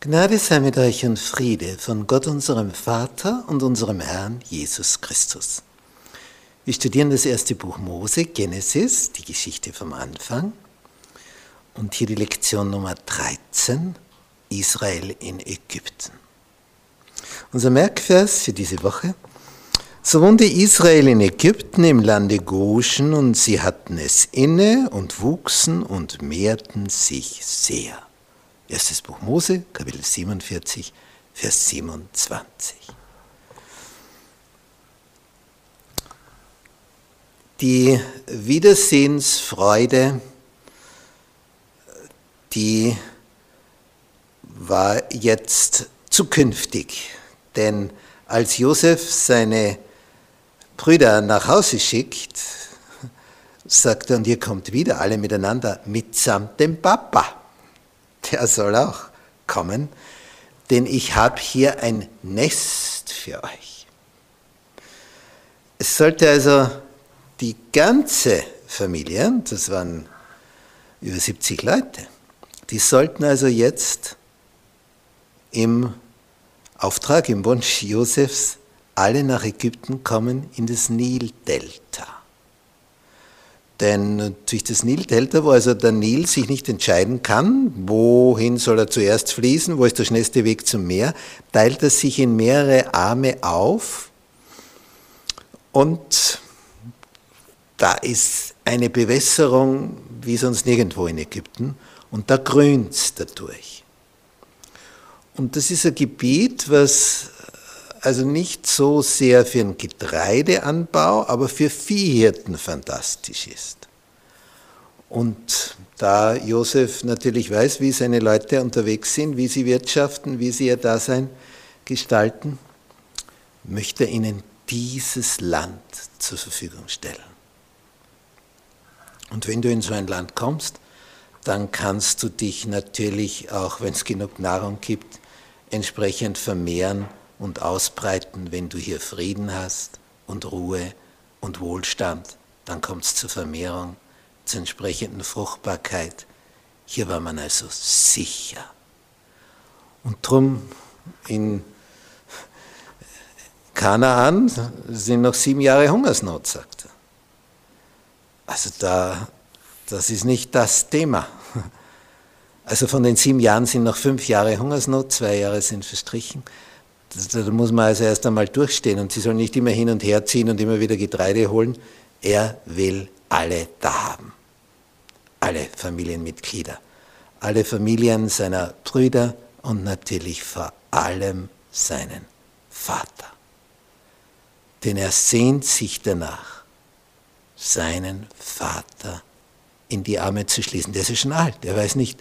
Gnade sei mit euch und Friede von Gott unserem Vater und unserem Herrn Jesus Christus. Wir studieren das erste Buch Mose, Genesis, die Geschichte vom Anfang. Und hier die Lektion Nummer 13, Israel in Ägypten. Unser Merkvers für diese Woche. So wohnte Israel in Ägypten im Lande Goshen und sie hatten es inne und wuchsen und mehrten sich sehr. Erstes Buch Mose, Kapitel 47, Vers 27. Die Wiedersehensfreude, die war jetzt zukünftig, denn als Josef seine Brüder nach Hause schickt, sagt er, und ihr kommt wieder alle miteinander mitsamt dem Papa der soll auch kommen, denn ich habe hier ein Nest für euch. Es sollte also die ganze Familie, das waren über 70 Leute, die sollten also jetzt im Auftrag, im Wunsch Josefs, alle nach Ägypten kommen in das Nildelta. Denn durch das Nildelta, wo also der Nil sich nicht entscheiden kann, wohin soll er zuerst fließen, wo ist der schnellste Weg zum Meer, teilt er sich in mehrere Arme auf und da ist eine Bewässerung wie sonst nirgendwo in Ägypten und da grünt es dadurch. Und das ist ein Gebiet, was also nicht so sehr für den Getreideanbau, aber für Viehhirten fantastisch ist. Und da Josef natürlich weiß, wie seine Leute unterwegs sind, wie sie wirtschaften, wie sie ihr Dasein gestalten, möchte er ihnen dieses Land zur Verfügung stellen. Und wenn du in so ein Land kommst, dann kannst du dich natürlich, auch wenn es genug Nahrung gibt, entsprechend vermehren und ausbreiten, wenn du hier Frieden hast und Ruhe und Wohlstand. Dann kommt es zur Vermehrung, zur entsprechenden Fruchtbarkeit. Hier war man also sicher. Und drum in Kanaan sind noch sieben Jahre Hungersnot, sagt er. Also da, das ist nicht das Thema. Also von den sieben Jahren sind noch fünf Jahre Hungersnot, zwei Jahre sind verstrichen. Da muss man also erst einmal durchstehen und sie sollen nicht immer hin und her ziehen und immer wieder Getreide holen. Er will alle da haben. Alle Familienmitglieder. Alle Familien seiner Brüder und natürlich vor allem seinen Vater. Denn er sehnt sich danach, seinen Vater in die Arme zu schließen. Der ist schon alt, er weiß nicht,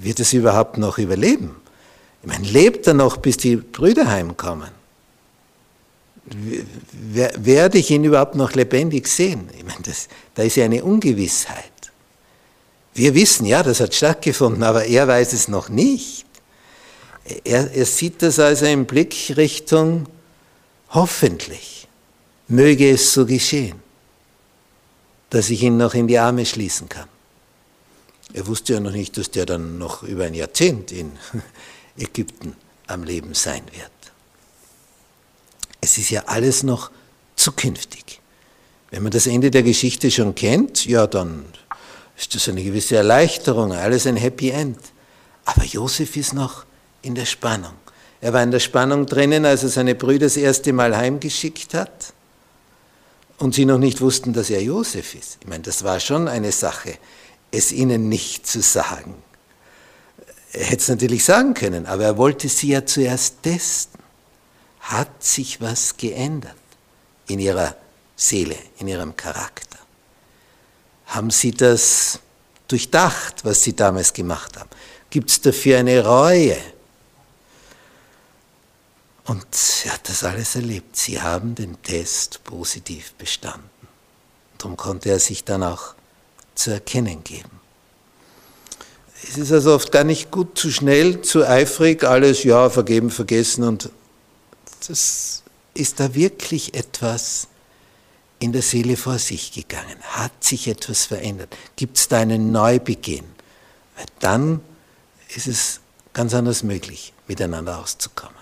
wird es überhaupt noch überleben? Ich meine, lebt er noch, bis die Brüder heimkommen? Werde ich ihn überhaupt noch lebendig sehen? Ich meine, das, da ist ja eine Ungewissheit. Wir wissen, ja, das hat stattgefunden, aber er weiß es noch nicht. Er, er sieht das also im Blick Richtung hoffentlich. Möge es so geschehen, dass ich ihn noch in die Arme schließen kann. Er wusste ja noch nicht, dass der dann noch über ein Jahrzehnt in Ägypten am Leben sein wird. Es ist ja alles noch zukünftig. Wenn man das Ende der Geschichte schon kennt, ja, dann ist das eine gewisse Erleichterung, alles ein Happy End. Aber Josef ist noch in der Spannung. Er war in der Spannung drinnen, als er seine Brüder das erste Mal heimgeschickt hat und sie noch nicht wussten, dass er Josef ist. Ich meine, das war schon eine Sache, es ihnen nicht zu sagen. Er hätte es natürlich sagen können, aber er wollte sie ja zuerst testen. Hat sich was geändert in ihrer Seele, in ihrem Charakter? Haben sie das durchdacht, was sie damals gemacht haben? Gibt es dafür eine Reue? Und er hat das alles erlebt. Sie haben den Test positiv bestanden. Darum konnte er sich dann auch zu erkennen geben. Es ist also oft gar nicht gut, zu schnell, zu eifrig, alles ja, vergeben, vergessen und das ist da wirklich etwas in der Seele vor sich gegangen? Hat sich etwas verändert? Gibt es da einen Neubeginn? Weil dann ist es ganz anders möglich, miteinander auszukommen.